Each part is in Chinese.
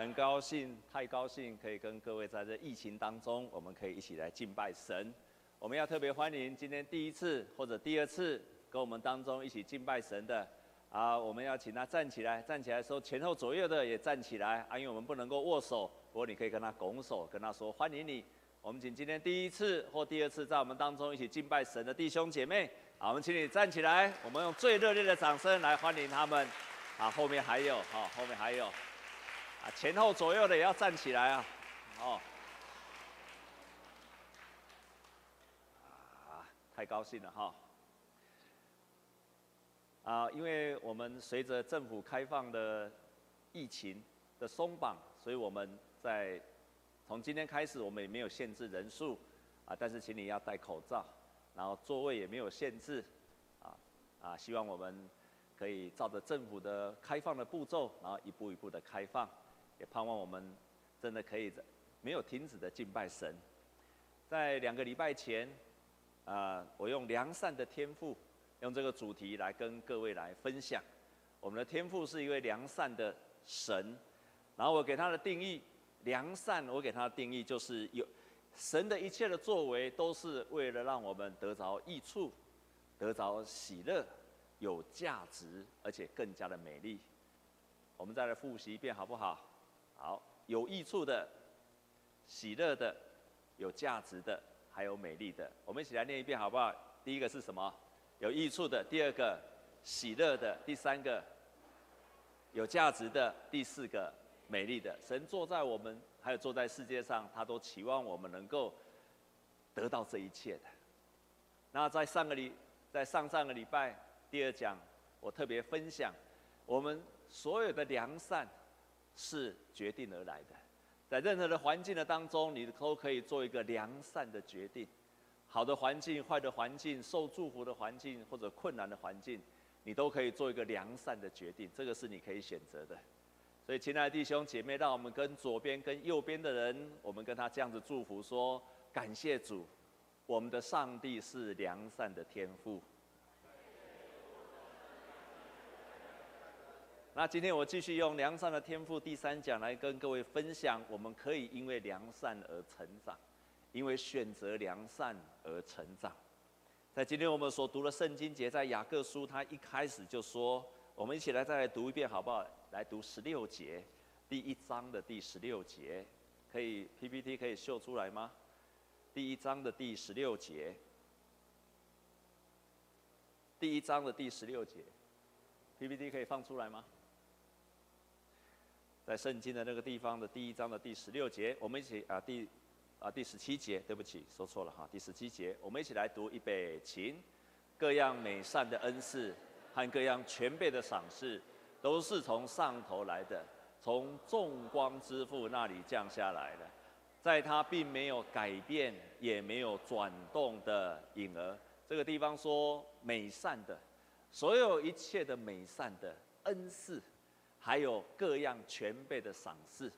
很高兴，太高兴，可以跟各位在这疫情当中，我们可以一起来敬拜神。我们要特别欢迎今天第一次或者第二次跟我们当中一起敬拜神的啊，我们要请他站起来，站起来的时候前后左右的也站起来啊，因为我们不能够握手，不过你可以跟他拱手，跟他说欢迎你。我们请今天第一次或第二次在我们当中一起敬拜神的弟兄姐妹，好，我们请你站起来，我们用最热烈的掌声来欢迎他们。啊，后面还有，好，后面还有。前后左右的也要站起来啊！哦，啊，太高兴了哈！啊，因为我们随着政府开放的疫情的松绑，所以我们在从今天开始，我们也没有限制人数啊，但是请你要戴口罩，然后座位也没有限制，啊啊，希望我们可以照着政府的开放的步骤，然后一步一步的开放。也盼望我们真的可以没有停止的敬拜神。在两个礼拜前，啊，我用良善的天赋，用这个主题来跟各位来分享。我们的天赋是一位良善的神，然后我给他的定义，良善，我给他的定义就是有神的一切的作为都是为了让我们得着益处，得着喜乐，有价值，而且更加的美丽。我们再来复习一遍好不好？好，有益处的、喜乐的、有价值的，还有美丽的，我们一起来念一遍好不好？第一个是什么？有益处的。第二个，喜乐的。第三个，有价值的。第四个，美丽的。神坐在我们，还有坐在世界上，他都期望我们能够得到这一切的。那在上个礼，在上上个礼拜第二讲，我特别分享我们所有的良善。是决定而来的，在任何的环境的当中，你都可以做一个良善的决定。好的环境、坏的环境、受祝福的环境或者困难的环境，你都可以做一个良善的决定。这个是你可以选择的。所以，亲爱的弟兄姐妹，让我们跟左边、跟右边的人，我们跟他这样子祝福说：感谢主，我们的上帝是良善的天父。那今天我继续用良善的天赋第三讲来跟各位分享，我们可以因为良善而成长，因为选择良善而成长。在今天我们所读的圣经节，在雅各书，他一开始就说，我们一起来再来读一遍好不好？来读十六节，第一章的第十六节，可以 PPT 可以秀出来吗？第一章的第十六节，第一章的第十六节，PPT 可以放出来吗？在圣经的那个地方的第一章的第十六节，我们一起啊第啊第十七节，对不起，说错了哈，第十七节，我们一起来读预备起，各样美善的恩赐和各样全备的赏赐，都是从上头来的，从众光之父那里降下来的，在他并没有改变，也没有转动的影儿。这个地方说美善的，所有一切的美善的恩赐。还有各样全备的赏赐，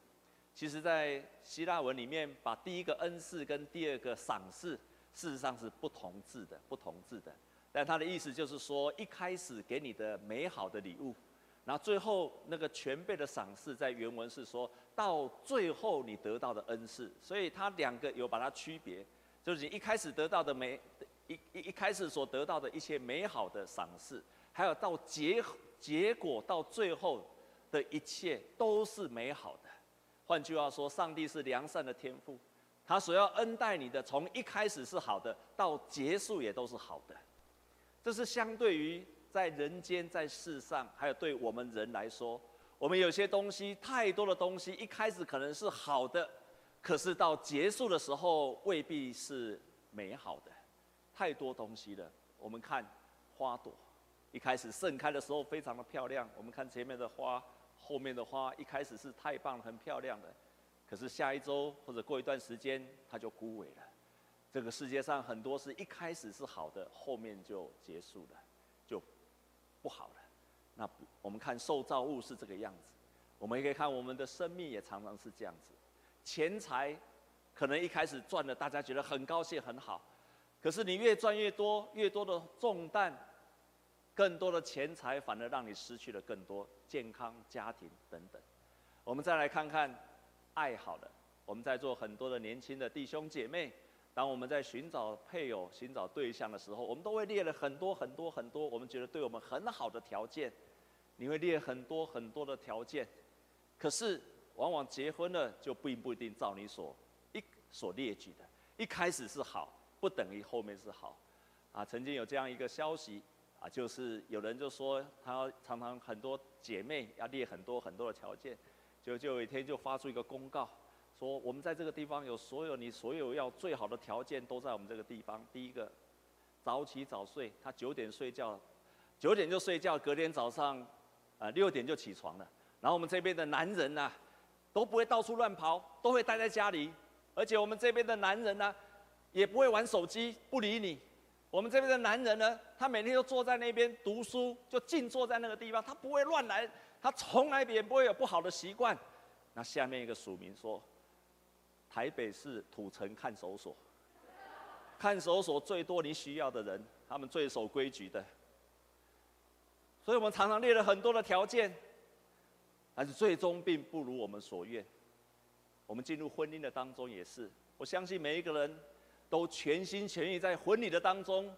其实，在希腊文里面，把第一个恩赐跟第二个赏赐，事实上是不同字的，不同字的。但他的意思就是说，一开始给你的美好的礼物，然后最后那个全备的赏赐，在原文是说到最后你得到的恩赐。所以，他两个有把它区别，就是你一开始得到的美，一一一开始所得到的一些美好的赏赐，还有到结结果到最后。的一切都是美好的。换句话说，上帝是良善的天父，他所要恩待你的，从一开始是好的，到结束也都是好的。这是相对于在人间、在世上，还有对我们人来说，我们有些东西，太多的东西，一开始可能是好的，可是到结束的时候未必是美好的。太多东西了。我们看花朵，一开始盛开的时候非常的漂亮，我们看前面的花。后面的花一开始是太棒了，很漂亮的，可是下一周或者过一段时间，它就枯萎了。这个世界上很多是一开始是好的，后面就结束了，就不好了。那我们看受造物是这个样子，我们也可以看我们的生命也常常是这样子。钱财可能一开始赚了，大家觉得很高兴很好，可是你越赚越多，越多的重担。更多的钱财反而让你失去了更多健康、家庭等等。我们再来看看爱好的，我们在座很多的年轻的弟兄姐妹，当我们在寻找配偶、寻找对象的时候，我们都会列了很多很多很多，我们觉得对我们很好的条件。你会列很多很多的条件，可是往往结婚了就并不一定照你所一所列举的，一开始是好，不等于后面是好。啊，曾经有这样一个消息，啊，就是有人就说他常常很多姐妹要列很多很多的条件，就就有一天就发出一个公告，说我们在这个地方有所有你所有要最好的条件都在我们这个地方。第一个，早起早睡，他九点睡觉，九点就睡觉，隔天早上啊六点就起床了。然后我们这边的男人呢，都不会到处乱跑，都会待在家里，而且我们这边的男人呢，也不会玩手机，不理你。我们这边的男人呢，他每天都坐在那边读书，就静坐在那个地方，他不会乱来，他从来也不会有不好的习惯。那下面一个署名说，台北市土城看守所，看守所最多你需要的人，他们最守规矩的。所以我们常常列了很多的条件，但是最终并不如我们所愿。我们进入婚姻的当中也是，我相信每一个人。都全心全意在婚礼的当中，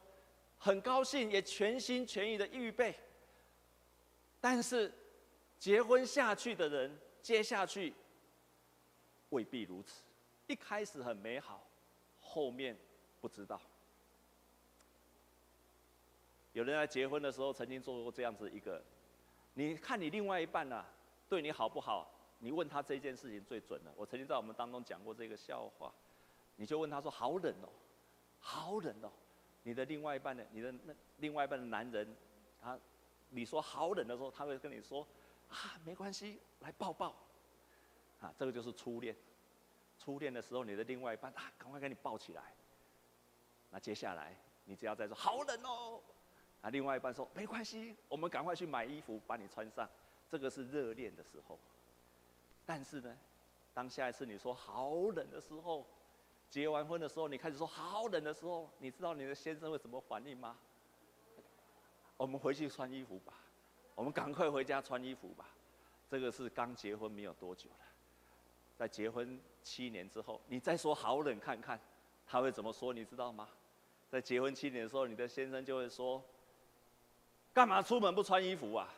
很高兴，也全心全意的预备。但是，结婚下去的人，接下去未必如此。一开始很美好，后面不知道。有人在结婚的时候曾经做过这样子一个，你看你另外一半啊，对你好不好？你问他这件事情最准了。我曾经在我们当中讲过这个笑话。你就问他说：“好冷哦，好冷哦。”你的另外一半的？你的那另外一半的男人，他你说好冷的时候，他会跟你说：“啊，没关系，来抱抱。”啊，这个就是初恋。初恋的时候，你的另外一半啊，赶快给你抱起来。那接下来，你只要再说“好冷哦”，啊，另外一半说：“没关系，我们赶快去买衣服把你穿上。”这个是热恋的时候。但是呢，当下一次你说“好冷”的时候，结完婚的时候，你开始说好冷的时候，你知道你的先生会怎么反应吗？我们回去穿衣服吧，我们赶快回家穿衣服吧。这个是刚结婚没有多久了，在结婚七年之后，你再说好冷看看，他会怎么说？你知道吗？在结婚七年的时候，你的先生就会说：干嘛出门不穿衣服啊？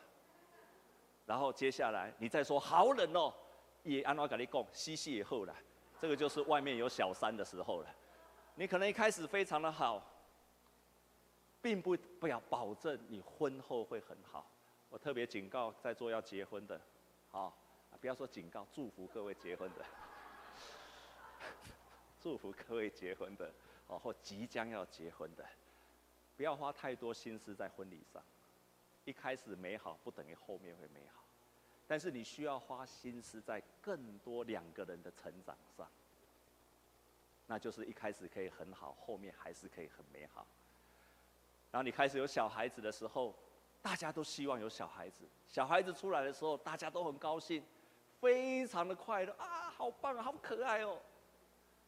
然后接下来你再说好冷哦，也安怎跟你讲，洗洗以后了。这个就是外面有小三的时候了。你可能一开始非常的好，并不不要保证你婚后会很好。我特别警告在座要结婚的，好，不要说警告，祝福各位结婚的，祝福各位结婚的，哦，或即将要结婚的，不要花太多心思在婚礼上。一开始美好不等于后面会美好。但是你需要花心思在更多两个人的成长上，那就是一开始可以很好，后面还是可以很美好。然后你开始有小孩子的时候，大家都希望有小孩子。小孩子出来的时候，大家都很高兴，非常的快乐啊，好棒啊，好可爱哦。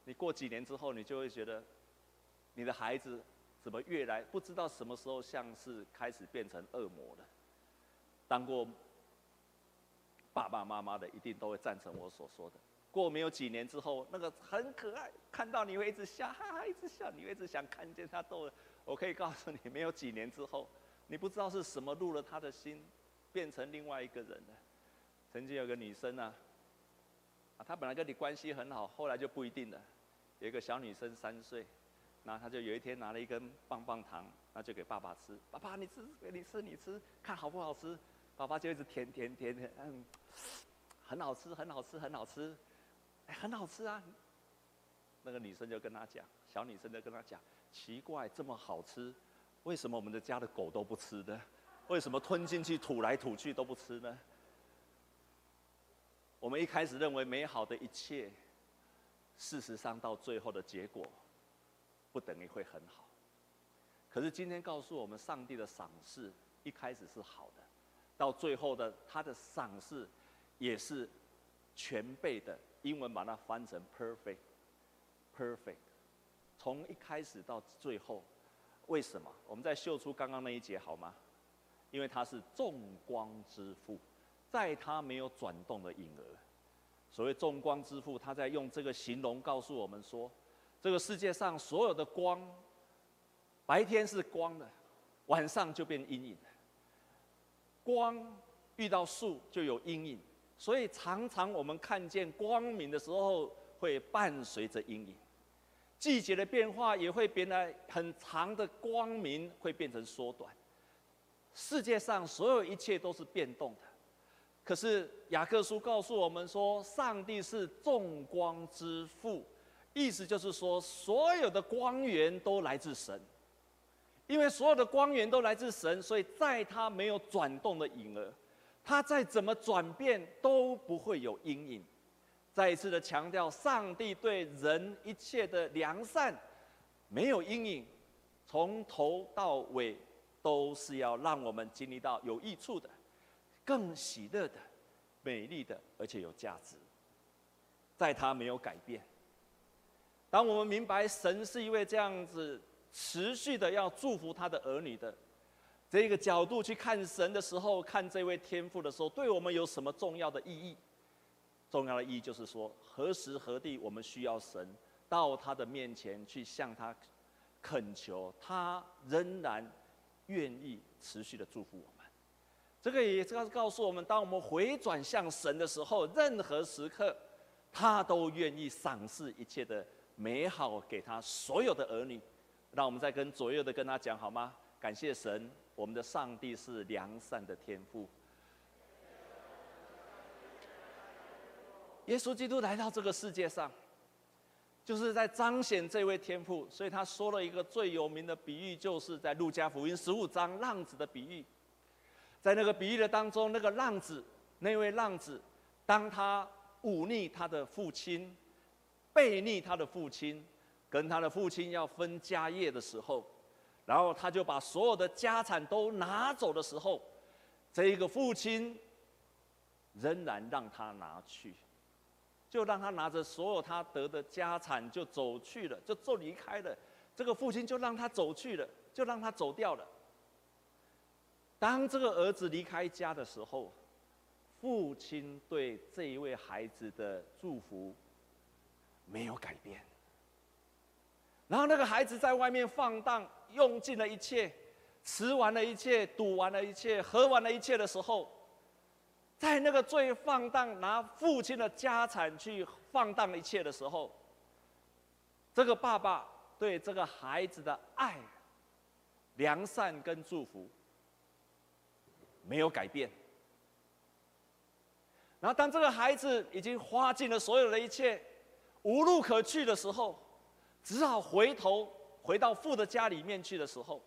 你过几年之后，你就会觉得，你的孩子怎么越来不知道什么时候像是开始变成恶魔了。当过。爸爸妈妈的一定都会赞成我所说的。过没有几年之后，那个很可爱，看到你会一直笑，哈哈，一直笑，你会一直想看见他逗。我可以告诉你，没有几年之后，你不知道是什么入了他的心，变成另外一个人了。曾经有个女生啊，啊，她本来跟你关系很好，后来就不一定了。有一个小女生三岁，然后她就有一天拿了一根棒棒糖，那就给爸爸吃。爸爸，你吃，给你吃，你吃，看好不好吃？爸爸就一直舔舔舔舔，嗯，很好吃，很好吃，很好吃，哎，很好吃啊！那个女生就跟他讲，小女生就跟他讲，奇怪，这么好吃，为什么我们的家的狗都不吃呢？为什么吞进去吐来吐去都不吃呢？我们一开始认为美好的一切，事实上到最后的结果，不等于会很好。可是今天告诉我们，上帝的赏赐一开始是好的。到最后的他的赏赐，也是全备的。英文把它翻成 perfect，perfect，从一开始到最后，为什么？我们再秀出刚刚那一节好吗？因为他是众光之父，在他没有转动的影儿，所谓众光之父，他在用这个形容告诉我们说，这个世界上所有的光，白天是光的，晚上就变阴影。光遇到树就有阴影，所以常常我们看见光明的时候，会伴随着阴影。季节的变化也会变得很长的光明会变成缩短。世界上所有一切都是变动的，可是雅各书告诉我们说，上帝是众光之父，意思就是说，所有的光源都来自神。因为所有的光源都来自神，所以在他没有转动的影儿，他再怎么转变都不会有阴影。再一次的强调，上帝对人一切的良善没有阴影，从头到尾都是要让我们经历到有益处的、更喜乐的、美丽的，而且有价值。在他没有改变。当我们明白神是一位这样子持续的要祝福他的儿女的这个角度去看神的时候，看这位天父的时候，对我们有什么重要的意义？重要的意义就是说，何时何地我们需要神到他的面前去向他恳求，他仍然愿意持续的祝福我们。这个也是告诉我们，当我们回转向神的时候，任何时刻他都愿意赏赐一切的美好给他所有的儿女。让我们再跟左右的跟他讲好吗？感谢神，我们的上帝是良善的天父。耶稣基督来到这个世界上，就是在彰显这位天父，所以他说了一个最有名的比喻，就是在路加福音十五章浪子的比喻。在那个比喻的当中，那个浪子，那位浪子，当他忤逆他的父亲，背逆他的父亲，跟他的父亲要分家业的时候，然后他就把所有的家产都拿走的时候，这个父亲仍然让他拿去。就让他拿着所有他得的家产就走去了，就就离开了。这个父亲就让他走去了，就让他走掉了。当这个儿子离开家的时候，父亲对这一位孩子的祝福没有改变。然后那个孩子在外面放荡，用尽了一切，吃完了一切，赌完了一切，喝完了一切的时候。在那个最放荡，拿父亲的家产去放荡一切的时候，这个爸爸对这个孩子的爱、良善跟祝福没有改变。然后，当这个孩子已经花尽了所有的一切，无路可去的时候，只好回头回到父的家里面去的时候，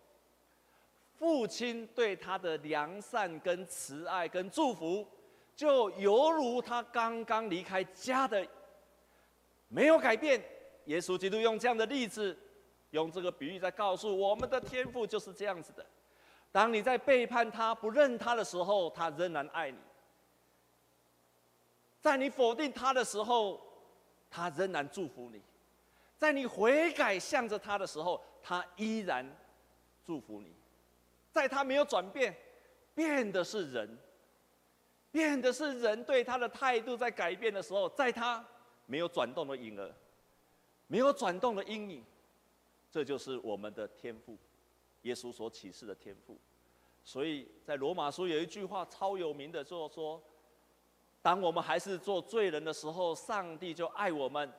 父亲对他的良善跟慈爱跟祝福。就犹如他刚刚离开家的，没有改变。耶稣基督用这样的例子，用这个比喻在告诉我们的天赋就是这样子的。当你在背叛他、不认他的时候，他仍然爱你；在你否定他的时候，他仍然祝福你；在你悔改向着他的时候，他依然祝福你。在他没有转变，变的是人。变的是人对他的态度在改变的时候，在他没有转动的影儿，没有转动的阴影，这就是我们的天赋，耶稣所启示的天赋。所以在罗马书有一句话超有名的，就是说：当我们还是做罪人的时候，上帝就爱我们；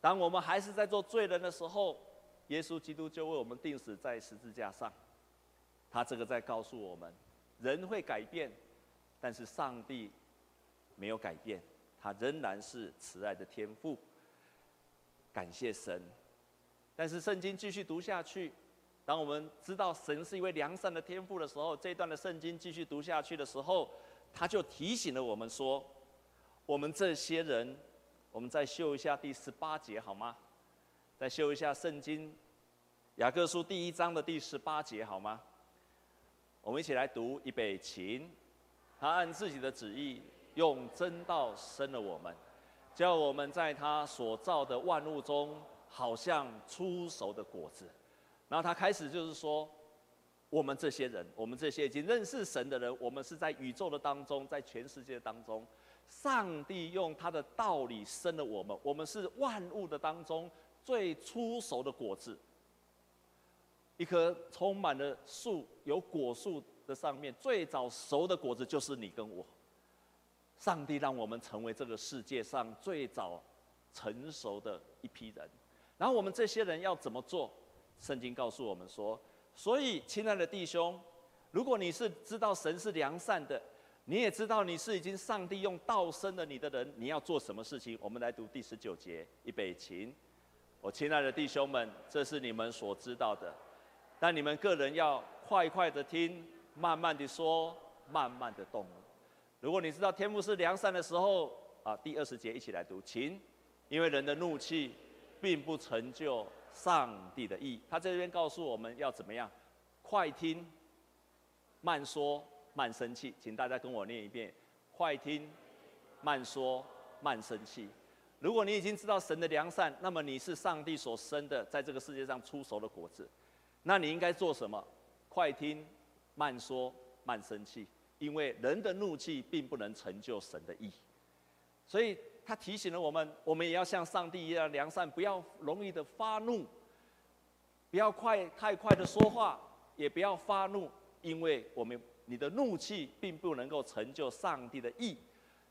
当我们还是在做罪人的时候，耶稣基督就为我们钉死在十字架上。他这个在告诉我们，人会改变。但是上帝没有改变，他仍然是慈爱的天父。感谢神。但是圣经继续读下去，当我们知道神是一位良善的天父的时候，这段的圣经继续读下去的时候，他就提醒了我们说：我们这些人，我们再修一下第十八节好吗？再修一下圣经雅各书第一章的第十八节好吗？我们一起来读，预备起。他按自己的旨意，用真道生了我们，叫我们在他所造的万物中，好像初熟的果子。然后他开始就是说，我们这些人，我们这些已经认识神的人，我们是在宇宙的当中，在全世界当中，上帝用他的道理生了我们，我们是万物的当中最初熟的果子。一棵充满了树、有果树的上面，最早熟的果子就是你跟我。上帝让我们成为这个世界上最早成熟的一批人，然后我们这些人要怎么做？圣经告诉我们说：所以，亲爱的弟兄，如果你是知道神是良善的，你也知道你是已经上帝用道生了你的人，你要做什么事情？我们来读第十九节，预备起。我亲爱的弟兄们，这是你们所知道的。但你们个人要快快的听，慢慢的说，慢慢的动。如果你知道天父是良善的时候，啊，第二十节一起来读，请，因为人的怒气，并不成就上帝的义。他在这边告诉我们要怎么样，快听，慢说，慢生气。请大家跟我念一遍，快听，慢说，慢生气。如果你已经知道神的良善，那么你是上帝所生的，在这个世界上出熟的果子。那你应该做什么？快听，慢说，慢生气。因为人的怒气并不能成就神的意，所以他提醒了我们，我们也要像上帝一样良善，不要容易的发怒，不要快太快的说话，也不要发怒，因为我们你的怒气并不能够成就上帝的义，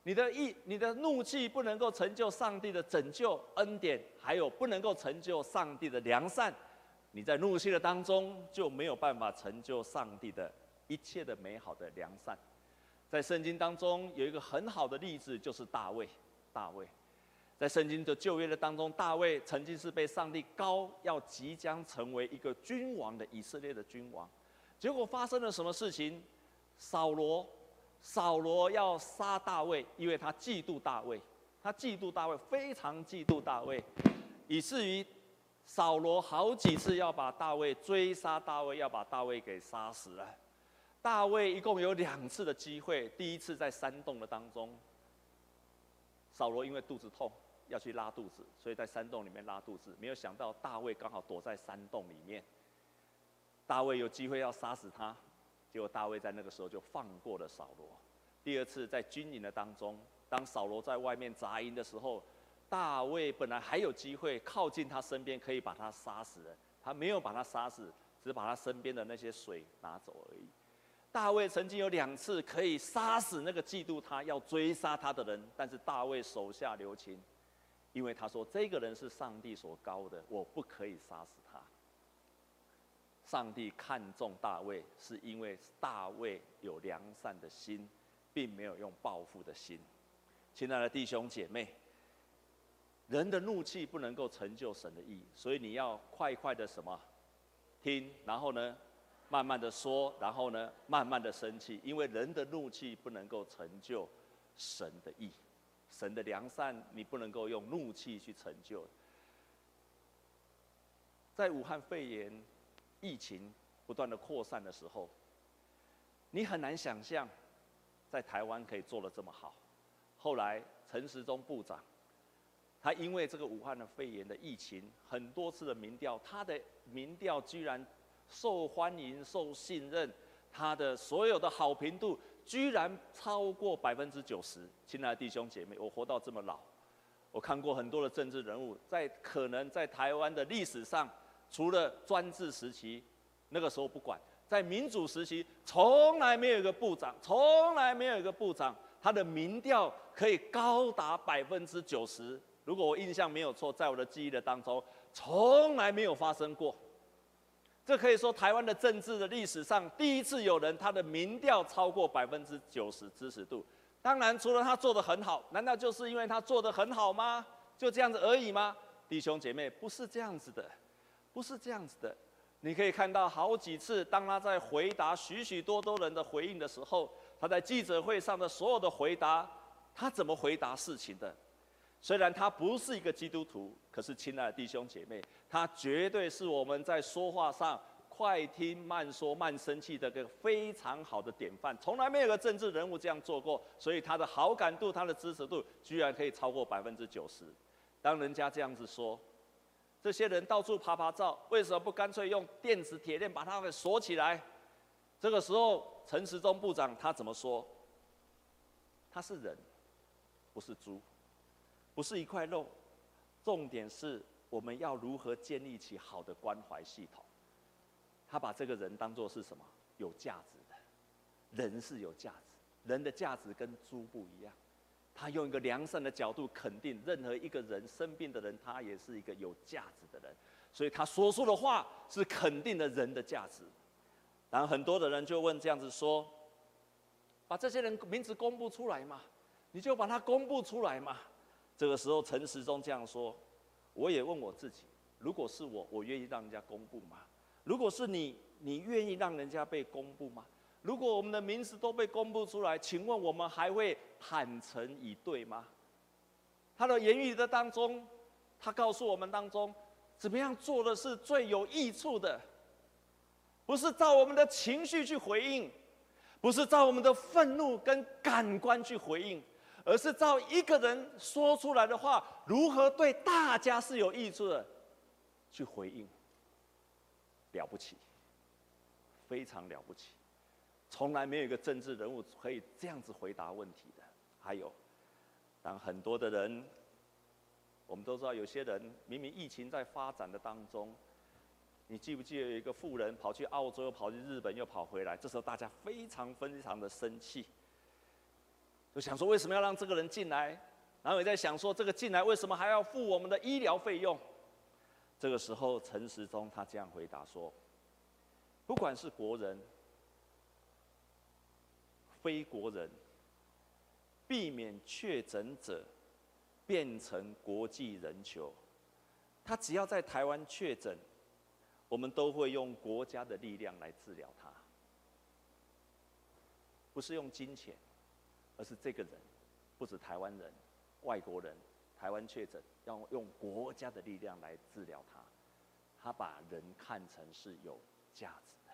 你的义，你的怒气不能够成就上帝的拯救恩典，还有不能够成就上帝的良善。你在怒气的当中就没有办法成就上帝的一切的美好的良善。在圣经当中有一个很好的例子，就是大卫。大卫在圣经的旧约的当中，大卫曾经是被上帝膏，要即将成为一个君王的以色列的君王。结果发生了什么事情？扫罗，扫罗要杀大卫，因为他嫉妒大卫，他嫉妒大卫，非常嫉妒大卫，以至于。扫罗好几次要把大卫追杀，大卫要把大卫给杀死了。大卫一共有两次的机会，第一次在山洞的当中，扫罗因为肚子痛要去拉肚子，所以在山洞里面拉肚子，没有想到大卫刚好躲在山洞里面，大卫有机会要杀死他，结果大卫在那个时候就放过了扫罗。第二次在军营的当中，当扫罗在外面扎营的时候。大卫本来还有机会靠近他身边，可以把他杀死的，他没有把他杀死，只把他身边的那些水拿走而已。大卫曾经有两次可以杀死那个嫉妒他、要追杀他的人，但是大卫手下留情，因为他说这个人是上帝所膏的，我不可以杀死他。上帝看重大卫，是因为大卫有良善的心，并没有用报复的心。亲爱的弟兄姐妹。人的怒气不能够成就神的义，所以你要快快的什么听，然后呢，慢慢的说，然后呢，慢慢的生气，因为人的怒气不能够成就神的义，神的良善你不能够用怒气去成就。在武汉肺炎疫情不断的扩散的时候，你很难想象在台湾可以做得这么好。后来陈时中部长。他因为这个武汉的肺炎的疫情，很多次的民调，他的民调居然受欢迎、受信任，他的所有的好评度居然超过百分之九十。亲爱的弟兄姐妹，我活到这么老，我看过很多的政治人物，在可能在台湾的历史上，除了专制时期，那个时候不管，在民主时期，从来没有一个部长，从来没有一个部长，他的民调可以高达百分之九十。如果我印象没有错，在我的记忆的当中，从来没有发生过。这可以说台湾的政治的历史上第一次有人他的民调超过百分之九十支持度。当然，除了他做得很好，难道就是因为他做得很好吗？就这样子而已吗？弟兄姐妹，不是这样子的，不是这样子的。你可以看到好几次，当他在回答许许多多人的回应的时候，他在记者会上的所有的回答，他怎么回答事情的？虽然他不是一个基督徒，可是亲爱的弟兄姐妹，他绝对是我们在说话上快听慢说慢生气的一个非常好的典范。从来没有个政治人物这样做过，所以他的好感度、他的支持度居然可以超过百分之九十。当人家这样子说，这些人到处趴趴走，为什么不干脆用电子铁链把他给锁起来？这个时候，陈时中部长他怎么说？他是人。不是猪，不是一块肉，重点是我们要如何建立起好的关怀系统。他把这个人当作是什么？有价值的，人是有价值，人的价值跟猪不一样。他用一个良善的角度肯定任何一个人生病的人，他也是一个有价值的人，所以他说出的话是肯定的人的价值。然后很多的人就问这样子说：把这些人名字公布出来嘛？你就把他公布出来嘛？这个时候陈时中这样说：我也问我自己，如果是我，我愿意让人家公布吗？如果是你，你愿意让人家被公布吗？如果我们的名字都被公布出来，请问我们还会坦诚以对吗？他的言语的当中，他告诉我们当中，怎么样做的是最有益处的？不是照我们的情绪去回应，不是照我们的愤怒跟感官去回应，而是照一个人说出来的话，如何对大家是有益处的，去回应。了不起，非常了不起，从来没有一个政治人物可以这样子回答问题的。还有，当很多的人，我们都知道，有些人明明疫情在发展的当中，你记不记得有一个富人跑去澳洲，又跑去日本，又跑回来？这时候大家非常非常的生气，就想说为什么要让这个人进来？然后也在想说，这个进来为什么还要付我们的医疗费用？这个时候，陈时中他这样回答说：“不管是国人、非国人，避免确诊者变成国际人球，他只要在台湾确诊，我们都会用国家的力量来治疗他，不是用金钱，而是这个人，不止台湾人，外国人。”台湾确诊，要用国家的力量来治疗他，他把人看成是有价值的。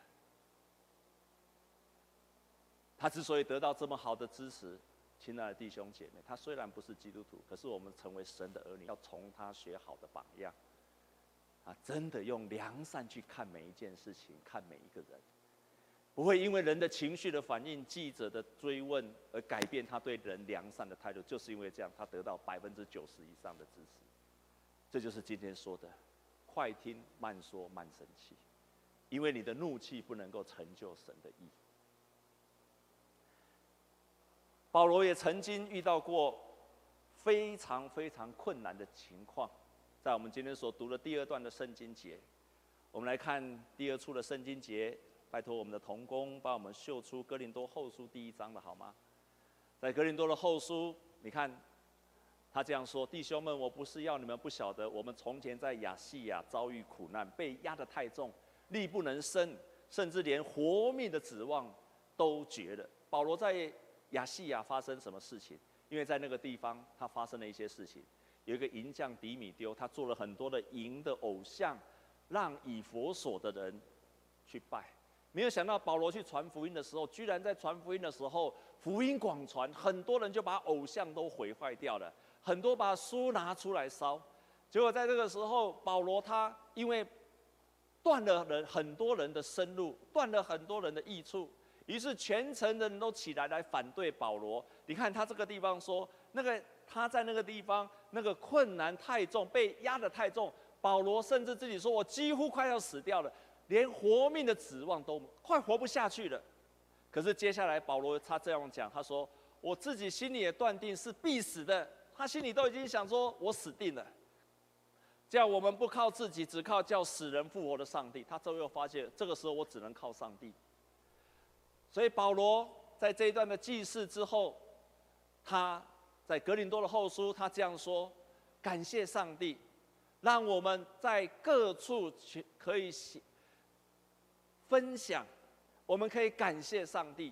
他之所以得到这么好的支持，亲爱的弟兄姐妹，他虽然不是基督徒，可是我们成为神的儿女，要从他学好的榜样。他真的用良善去看每一件事情，看每一个人。不会因为人的情绪的反应、记者的追问而改变他对人良善的态度，就是因为这样，他得到百分之九十以上的支持。这就是今天说的：快听慢说慢生气，因为你的怒气不能够成就神的义。保罗也曾经遇到过非常非常困难的情况，在我们今天所读的第二段的圣经节，我们来看第二处的圣经节。拜托我们的童工帮我们秀出哥林多后书第一章的好吗？在哥林多的后书，你看他这样说：“弟兄们，我不是要你们不晓得，我们从前在亚细亚遭遇苦难，被压得太重，力不能伸，甚至连活命的指望都绝了。”保罗在亚细亚发生什么事情？因为在那个地方，他发生了一些事情。有一个银匠迪米丢，他做了很多的银的偶像，让以弗所的人去拜。没有想到保罗去传福音的时候，居然在传福音的时候，福音广传，很多人就把偶像都毁坏掉了，很多把书拿出来烧。结果在这个时候，保罗他因为断了人很多人的生路，断了很多人的益处，于是全城的人都起来来反对保罗。你看他这个地方说，那个他在那个地方那个困难太重，被压得太重，保罗甚至自己说，我几乎快要死掉了。连活命的指望都快活不下去了，可是接下来保罗他这样讲，他说：“我自己心里也断定是必死的。”他心里都已经想说：“我死定了。”叫我们不靠自己，只靠叫死人复活的上帝。他终于发现，这个时候我只能靠上帝。所以保罗在这一段的记事之后，他在格林多的后书，他这样说：“感谢上帝，让我们在各处去可以。”分享，我们可以感谢上帝，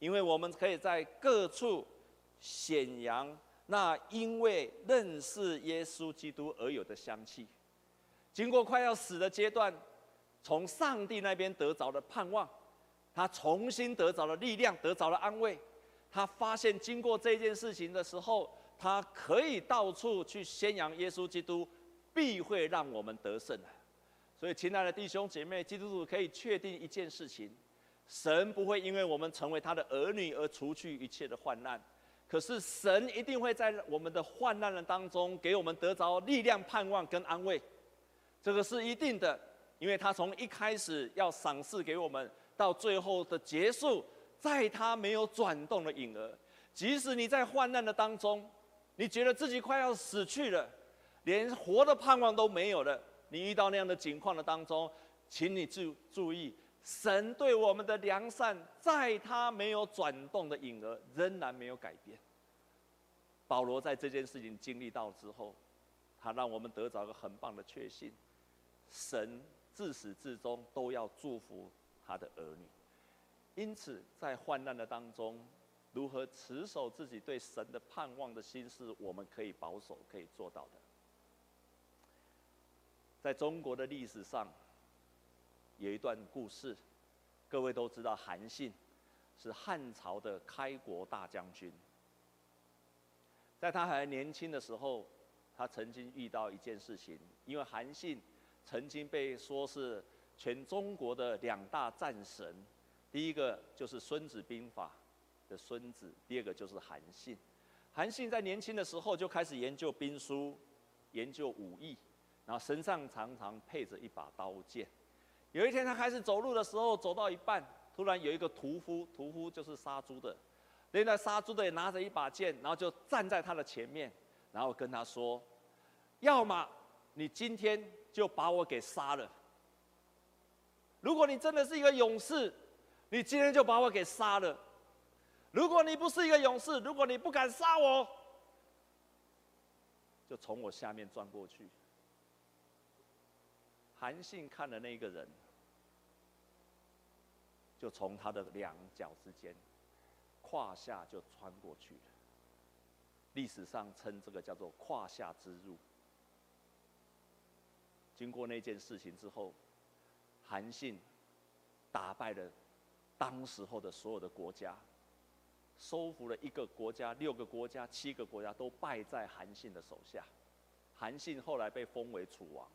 因为我们可以在各处显扬那因为认识耶稣基督而有的香气。经过快要死的阶段，从上帝那边得着的盼望，他重新得着了力量，得着了安慰。他发现经过这件事情的时候，他可以到处去宣扬耶稣基督，必会让我们得胜。所以，亲爱的弟兄姐妹，基督徒可以确定一件事情：神不会因为我们成为他的儿女而除去一切的患难。可是神一定会在我们的患难的当中，给我们得着力量、盼望跟安慰，这个是一定的，因为他从一开始要赏赐给我们，到最后的结束，在他没有转动的影儿。即使你在患难的当中，你觉得自己快要死去了，连活的盼望都没有了，你遇到那样的境况的当中，请你注注意。神对我们的良善，在他没有转动的影儿，仍然没有改变。保罗在这件事情经历到之后，他让我们得着个很棒的确信：神自始至终都要祝福他的儿女。因此，在患难的当中，如何持守自己对神的盼望的心，是我们可以保守、可以做到的。在中国的历史上，有一段故事，各位都知道，韩信是汉朝的开国大将军。在他还年轻的时候，他曾经遇到一件事情，因为韩信曾经被说是全中国的两大战神，第一个就是《孙子兵法》的孙子，第二个就是韩信。韩信在年轻的时候就开始研究兵书，研究武艺，然后身上常常配着一把刀剑。有一天，他开始走路的时候，走到一半，突然有一个屠夫，屠夫就是杀猪的，另外杀猪的也拿着一把剑，然后就站在他的前面，然后跟他说：“要么你今天就把我给杀了。如果你真的是一个勇士，你今天就把我给杀了；如果你不是一个勇士，如果你不敢杀我，就从我下面钻过去。”韩信看了那个人。就从他的两脚之间，胯下就穿过去了。历史上称这个叫做“胯下之辱”。经过那件事情之后，韩信打败了当时候的所有的国家，收服了一个国家、六个国家、七个国家都败在韩信的手下。韩信后来被封为楚王。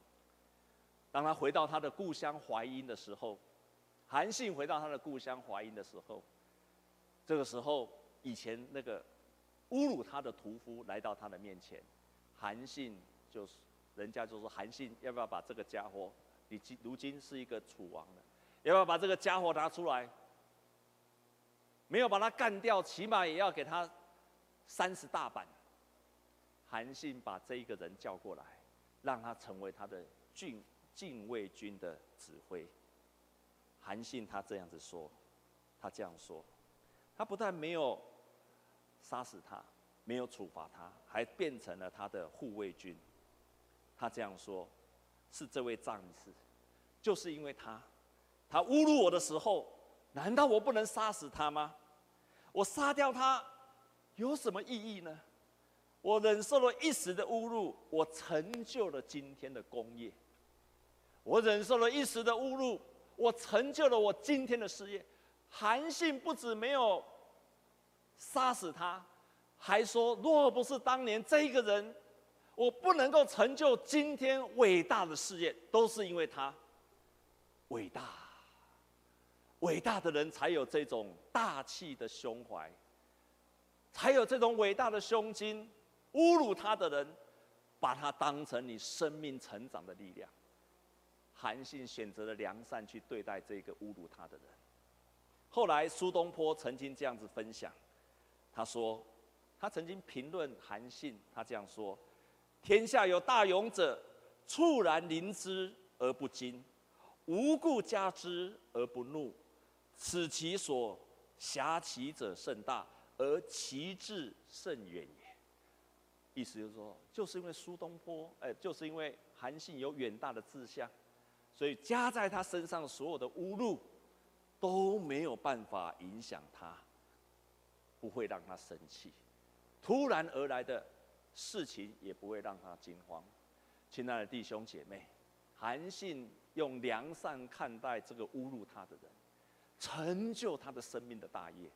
当他回到他的故乡淮阴的时候，韩信回到他的故乡淮阴的时候，这个时候，以前那个侮辱他的屠夫来到他的面前，韩信就是人家就说：“韩信要不要把这个家伙，你今如今是一个楚王了，要不要把这个家伙拿出来？没有把他干掉，起码也要给他三十大板。”韩信把这一个人叫过来，让他成为他的郡禁卫军的指挥。韩信他这样子说，他这样说，他不但没有杀死他，没有处罚他，还变成了他的护卫军。他这样说，是这位战士，就是因为他，他侮辱我的时候，难道我不能杀死他吗？我杀掉他有什么意义呢？我忍受了一时的侮辱，我成就了今天的功业。我忍受了一时的侮辱。我成就了我今天的事业。韩信不止没有杀死他，还说：若不是当年这个人，我不能够成就今天伟大的事业，都是因为他。伟大，伟大的人才有这种大气的胸怀，才有这种伟大的胸襟。侮辱他的人，把他当成你生命成长的力量。韩信选择了良善去对待这个侮辱他的人。后来苏东坡曾经这样子分享，他说，他曾经评论韩信，他这样说：天下有大勇者，猝然临之而不惊，无故加之而不怒，此其所挟其者甚大，而其志甚远也。意思就是说，就是因为苏东坡，哎，就是因为韩信有远大的志向。所以加在他身上所有的侮辱，都没有办法影响他，不会让他生气，突然而来的事情也不会让他惊慌。亲爱的弟兄姐妹，韩信用良善看待这个侮辱他的人，成就他的生命的大业。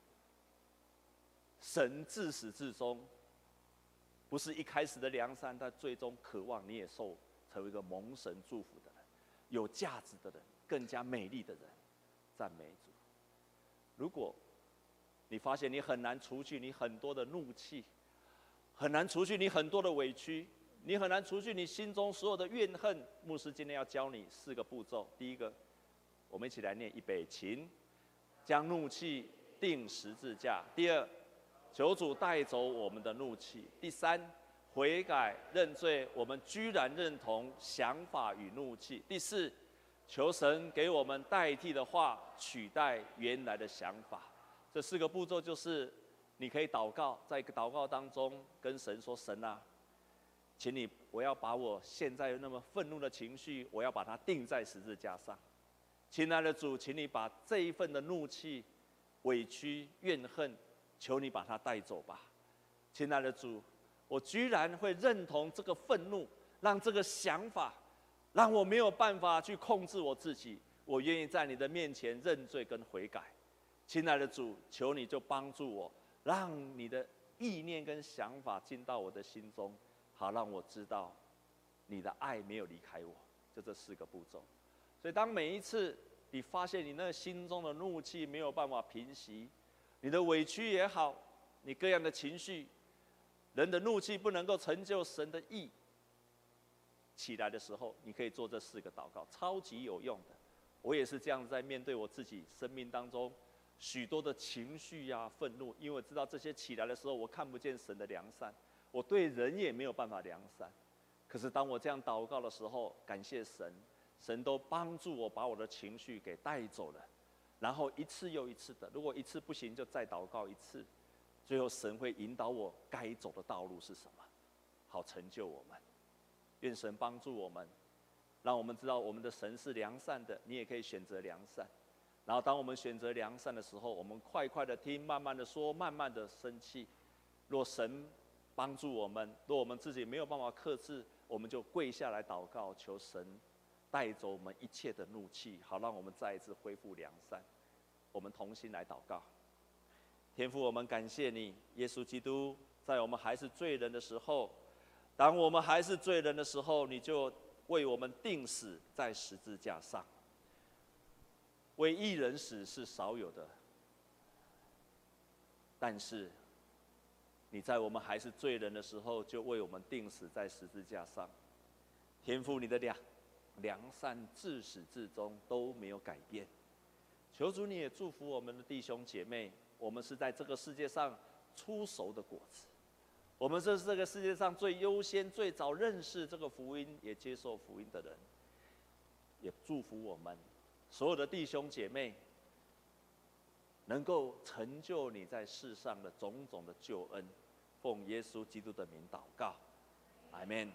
神自始至终，不是一开始的良善，但最终渴望你也受成为一个蒙神祝福的人。有价值的人，更加美丽的人，赞美主。如果你发现你很难除去你很多的怒气，很难除去你很多的委屈，你很难除去你心中所有的怨恨。牧师今天要教你四个步骤。第一个，我们一起来念预备起，将怒气钉十字架。第二，求主带走我们的怒气。第三，悔改认罪，我们居然认同想法与怒气。第四，求神给我们代替的话，取代原来的想法。这四个步骤就是，你可以祷告，在祷告当中跟神说：“神啊，请你，我要把我现在那么愤怒的情绪，我要把它钉在十字架上。亲爱的主，请你把这一份的怒气、委屈、怨恨，求你把它带走吧。亲爱的主，我居然会认同这个愤怒，让这个想法。”让我没有办法去控制我自己，我愿意在你的面前认罪跟悔改，亲爱的主，求你就帮助我，让你的意念跟想法进到我的心中，好让我知道你的爱没有离开我，就这四个步骤。所以当每一次你发现你那心中的怒气没有办法平息，你的委屈也好，你各样的情绪，人的怒气不能够成就神的意。起来的时候，你可以做这四个祷告，超级有用的。我也是这样在面对我自己生命当中许多的情绪呀、愤怒，因为我知道这些起来的时候，我看不见神的良善，我对人也没有办法良善。可是当我这样祷告的时候，感谢神，神都帮助我把我的情绪给带走了。然后一次又一次的，如果一次不行，就再祷告一次。最后神会引导我该走的道路是什么，好成就我们。愿神帮助我们，让我们知道我们的神是良善的。你也可以选择良善。然后，当我们选择良善的时候，我们快快的听，慢慢的说，慢慢的生气。若神帮助我们，若我们自己没有办法克制，我们就跪下来祷告，求神带走我们一切的怒气，好让我们再一次恢复良善。我们同心来祷告。天父，我们感谢你，耶稣基督，在我们还是罪人的时候。当我们还是罪人的时候，你就为我们定死在十字架上。为一人死是少有的，但是你在我们还是罪人的时候，就为我们钉死在十字架上。天父，你的良良善自始至终都没有改变。求主你也祝福我们的弟兄姐妹，我们是在这个世界上初熟的果子。我们这是这个世界上最优先、最早认识这个福音、也接受福音的人，也祝福我们所有的弟兄姐妹，能够成就你在世上的种种的救恩。奉耶稣基督的名祷告，阿门。